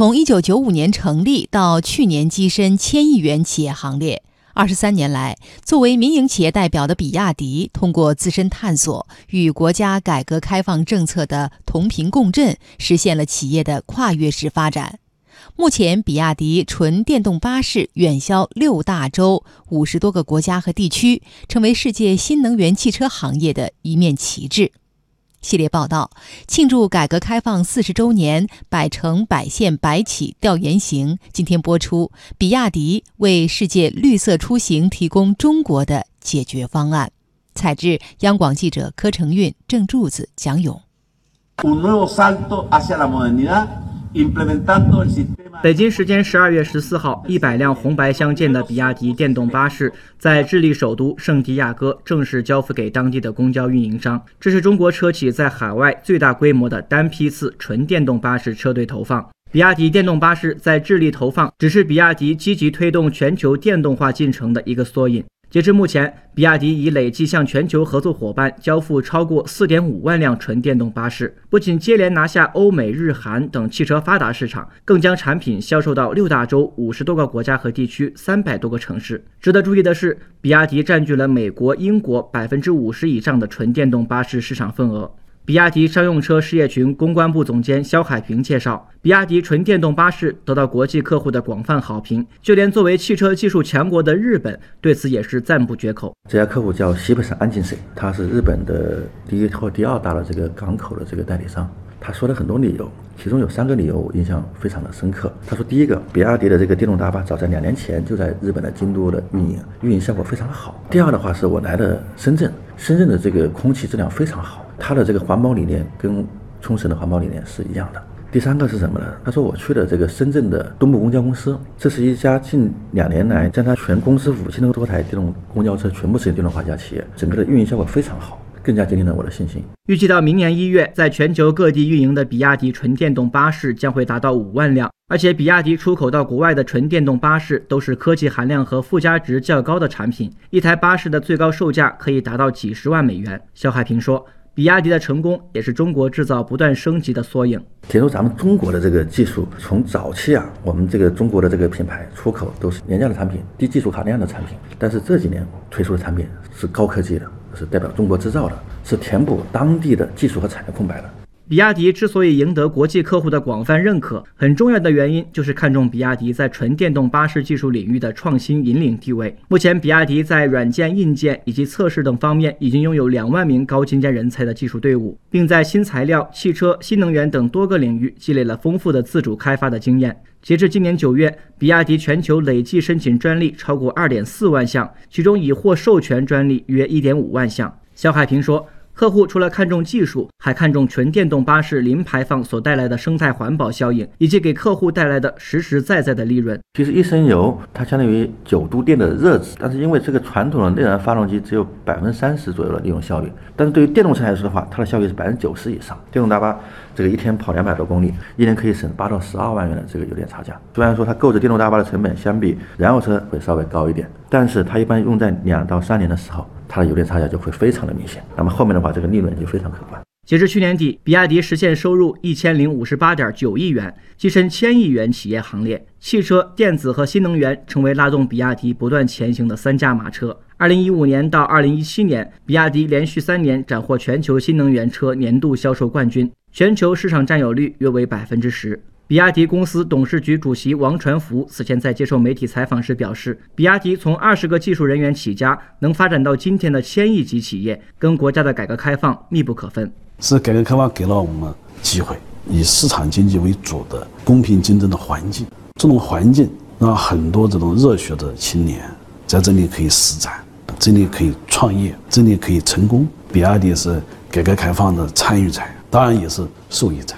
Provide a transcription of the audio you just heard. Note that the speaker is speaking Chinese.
从一九九五年成立到去年跻身千亿元企业行列，二十三年来，作为民营企业代表的比亚迪，通过自身探索与国家改革开放政策的同频共振，实现了企业的跨越式发展。目前，比亚迪纯电动巴士远销六大洲、五十多个国家和地区，成为世界新能源汽车行业的一面旗帜。系列报道庆祝改革开放四十周年“百城百县百企”调研行，今天播出。比亚迪为世界绿色出行提供中国的解决方案。采制：央广记者柯成运、郑柱子、蒋勇。北京时间十二月十四号，一百辆红白相间的比亚迪电动巴士在智利首都圣地亚哥正式交付给当地的公交运营商。这是中国车企在海外最大规模的单批次纯电动巴士车队投放。比亚迪电动巴士在智利投放，只是比亚迪积极推动全球电动化进程的一个缩影。截至目前，比亚迪已累计向全球合作伙伴交付超过四点五万辆纯电动巴士，不仅接连拿下欧美日韩等汽车发达市场，更将产品销售到六大洲五十多个国家和地区三百多个城市。值得注意的是，比亚迪占据了美国、英国百分之五十以上的纯电动巴士市场份额。比亚迪商用车事业群公关部总监肖海平介绍，比亚迪纯电动巴士得到国际客户的广泛好评，就连作为汽车技术强国的日本对此也是赞不绝口。这家客户叫西北省安进水，他是日本的第一或第二大的这个港口的这个代理商。他说了很多理由，其中有三个理由我印象非常的深刻。他说，第一个，比亚迪的这个电动大巴早在两年前就在日本的京都的运营，运营效果非常好。第二的话，是我来了深圳，深圳的这个空气质量非常好。它的这个环保理念跟冲绳的环保理念是一样的。第三个是什么呢？他说我去了这个深圳的东部公交公司，这是一家近两年来将它全公司五千多台电动公交车全部实现电动化一家企业，整个的运营效果非常好，更加坚定了我的信心。预计到明年一月，在全球各地运营的比亚迪纯电动巴士将会达到五万辆，而且比亚迪出口到国外的纯电动巴士都是科技含量和附加值较高的产品，一台巴士的最高售价可以达到几十万美元。肖海平说。比亚迪的成功也是中国制造不断升级的缩影。其实咱们中国的这个技术，从早期啊，我们这个中国的这个品牌出口都是廉价的产品、低技术含量的产品。但是这几年推出的产品是高科技的，是代表中国制造的，是填补当地的技术和产业空白的。比亚迪之所以赢得国际客户的广泛认可，很重要的原因就是看重比亚迪在纯电动巴士技术领域的创新引领地位。目前，比亚迪在软件、硬件以及测试等方面已经拥有两万名高精尖人才的技术队伍，并在新材料、汽车、新能源等多个领域积累了丰富的自主开发的经验。截至今年九月，比亚迪全球累计申请专利超过二点四万项，其中已获授权专利约一点五万项。肖海平说。客户除了看重技术，还看重纯电动巴士零排放所带来的生态环保效应，以及给客户带来的实实在在的利润。其实一升油它相当于九度电的热值，但是因为这个传统的内燃发动机只有百分之三十左右的利用效率，但是对于电动车来说的话，它的效率是百分之九十以上。电动大巴这个一天跑两百多公里，一年可以省八到十二万元的这个油电差价。虽然说它购置电动大巴的成本相比燃油车会稍微高一点，但是它一般用在两到三年的时候。它的油电差价就会非常的明显，那么后面的话，这个利润就非常可观。截至去年底，比亚迪实现收入一千零五十八点九亿元，跻身千亿元企业行列。汽车、电子和新能源成为拉动比亚迪不断前行的三驾马车。二零一五年到二零一七年，比亚迪连续三年斩获全球新能源车年度销售冠军，全球市场占有率约为百分之十。比亚迪公司董事局主席王传福此前在接受媒体采访时表示，比亚迪从二十个技术人员起家，能发展到今天的千亿级企业，跟国家的改革开放密不可分。是改革开放给了我们机会，以市场经济为主的公平竞争的环境。这种环境让很多这种热血的青年在这里可以施展，这里可以创业，这里可以成功。比亚迪是改革开放的参与者，当然也是受益者。